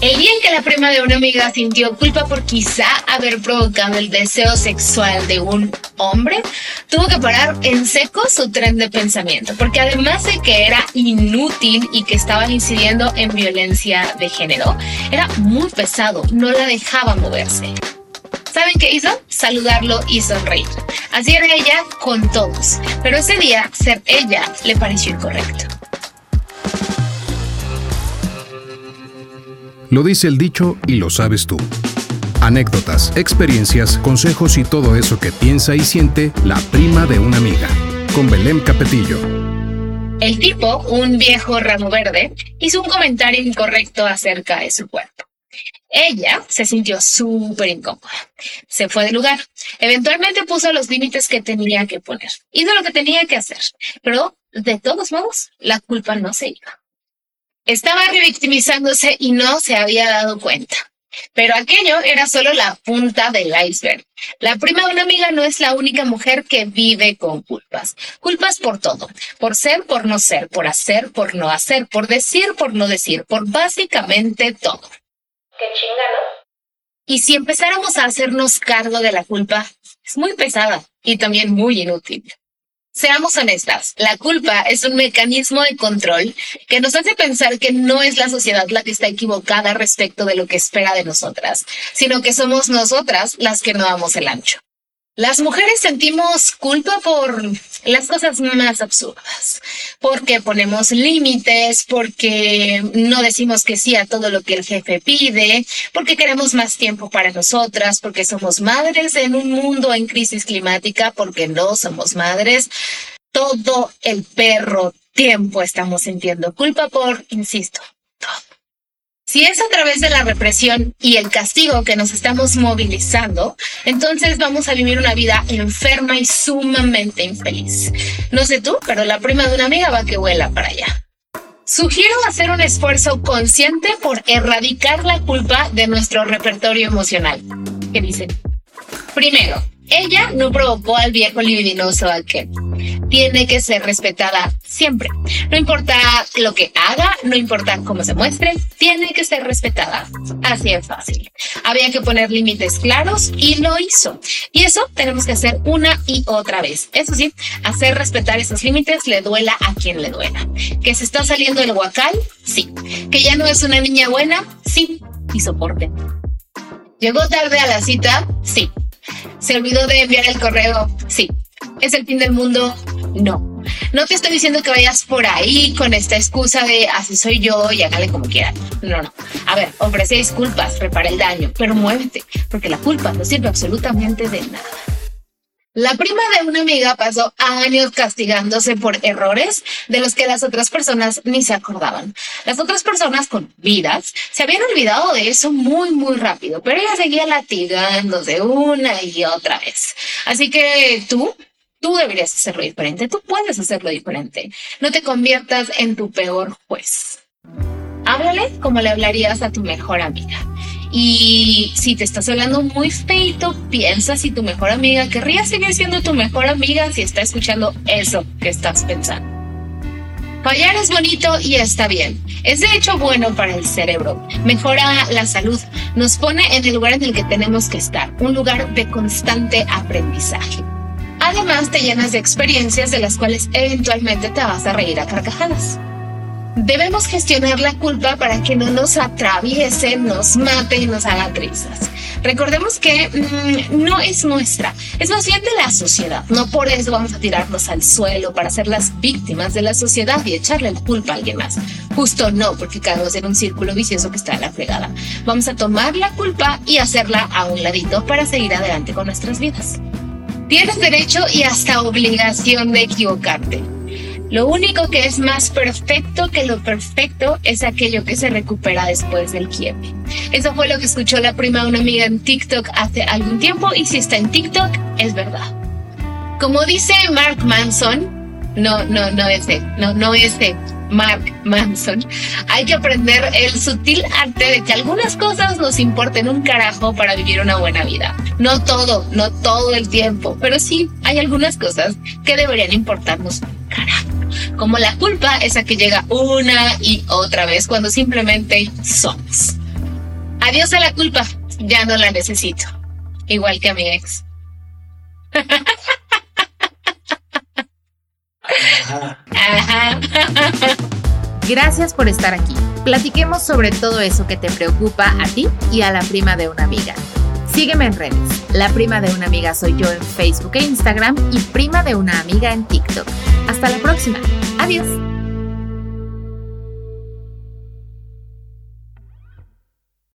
El día en que la prima de una amiga sintió culpa por quizá haber provocado el deseo sexual de un hombre, tuvo que parar en seco su tren de pensamiento, porque además de que era inútil y que estaba incidiendo en violencia de género, era muy pesado, no la dejaba moverse. ¿Saben qué hizo? Saludarlo y sonreír. Así era ella con todos, pero ese día ser ella le pareció incorrecto. Lo dice el dicho y lo sabes tú. Anécdotas, experiencias, consejos y todo eso que piensa y siente la prima de una amiga. Con Belén Capetillo. El tipo, un viejo ramo verde, hizo un comentario incorrecto acerca de su cuerpo. Ella se sintió súper incómoda. Se fue del lugar. Eventualmente puso los límites que tenía que poner. Hizo lo que tenía que hacer. Pero, de todos modos, la culpa no se iba. Estaba revictimizándose y no se había dado cuenta. Pero aquello era solo la punta del iceberg. La prima de una amiga no es la única mujer que vive con culpas. Culpas por todo. Por ser, por no ser, por hacer, por no hacer, por decir, por no decir, por básicamente todo. Qué chingano. Y si empezáramos a hacernos cargo de la culpa, es muy pesada y también muy inútil. Seamos honestas, la culpa es un mecanismo de control que nos hace pensar que no es la sociedad la que está equivocada respecto de lo que espera de nosotras, sino que somos nosotras las que no damos el ancho. Las mujeres sentimos culpa por las cosas más absurdas, porque ponemos límites, porque no decimos que sí a todo lo que el jefe pide, porque queremos más tiempo para nosotras, porque somos madres en un mundo en crisis climática, porque no somos madres. Todo el perro tiempo estamos sintiendo culpa por, insisto. Si es a través de la represión y el castigo que nos estamos movilizando, entonces vamos a vivir una vida enferma y sumamente infeliz. No sé tú, pero la prima de una amiga va que vuela para allá. Sugiero hacer un esfuerzo consciente por erradicar la culpa de nuestro repertorio emocional. ¿Qué dicen? Primero, ella no provocó al viejo libidinoso aquel. Tiene que ser respetada siempre. No importa lo que haga, no importa cómo se muestre, tiene que ser respetada. Así es fácil. Había que poner límites claros y lo hizo. Y eso tenemos que hacer una y otra vez. Eso sí, hacer respetar esos límites le duela a quien le duela. Que se está saliendo el huacal, sí. Que ya no es una niña buena, sí. Y soporte. ¿Llegó tarde a la cita? Sí. ¿Se olvidó de enviar el correo? Sí. ¿Es el fin del mundo? No. No te estoy diciendo que vayas por ahí con esta excusa de así soy yo y hágale como quiera. No, no. A ver, ofrece disculpas, repara el daño, pero muévete, porque la culpa no sirve absolutamente de nada. La prima de una amiga pasó años castigándose por errores de los que las otras personas ni se acordaban. Las otras personas con vidas se habían olvidado de eso muy, muy rápido, pero ella seguía latigándose una y otra vez. Así que tú, tú deberías hacerlo diferente, tú puedes hacerlo diferente. No te conviertas en tu peor juez. Háblale como le hablarías a tu mejor amiga. Y si te estás hablando muy feito, piensa si tu mejor amiga querría seguir siendo tu mejor amiga si está escuchando eso que estás pensando. Fallar es bonito y está bien. Es de hecho bueno para el cerebro. Mejora la salud. Nos pone en el lugar en el que tenemos que estar. Un lugar de constante aprendizaje. Además, te llenas de experiencias de las cuales eventualmente te vas a reír a carcajadas. Debemos gestionar la culpa para que no nos atraviese, nos mate y nos haga trizas. Recordemos que mmm, no es nuestra, es más bien de la sociedad. No por eso vamos a tirarnos al suelo para ser las víctimas de la sociedad y echarle la culpa a alguien más. Justo no, porque caemos en un círculo vicioso que está en la fregada. Vamos a tomar la culpa y hacerla a un ladito para seguir adelante con nuestras vidas. Tienes derecho y hasta obligación de equivocarte. Lo único que es más perfecto que lo perfecto es aquello que se recupera después del quiebre. Eso fue lo que escuchó la prima de una amiga en TikTok hace algún tiempo y si está en TikTok es verdad. Como dice Mark Manson, no, no, no es no, no es Mark Manson, hay que aprender el sutil arte de que algunas cosas nos importen un carajo para vivir una buena vida. No todo, no todo el tiempo, pero sí hay algunas cosas que deberían importarnos como la culpa esa que llega una y otra vez cuando simplemente somos. Adiós a la culpa, ya no la necesito. Igual que a mi ex. Gracias por estar aquí. Platiquemos sobre todo eso que te preocupa a ti y a la prima de una amiga. Sígueme en redes. La prima de una amiga soy yo en Facebook e Instagram y prima de una amiga en TikTok. Hasta la próxima. Adiós.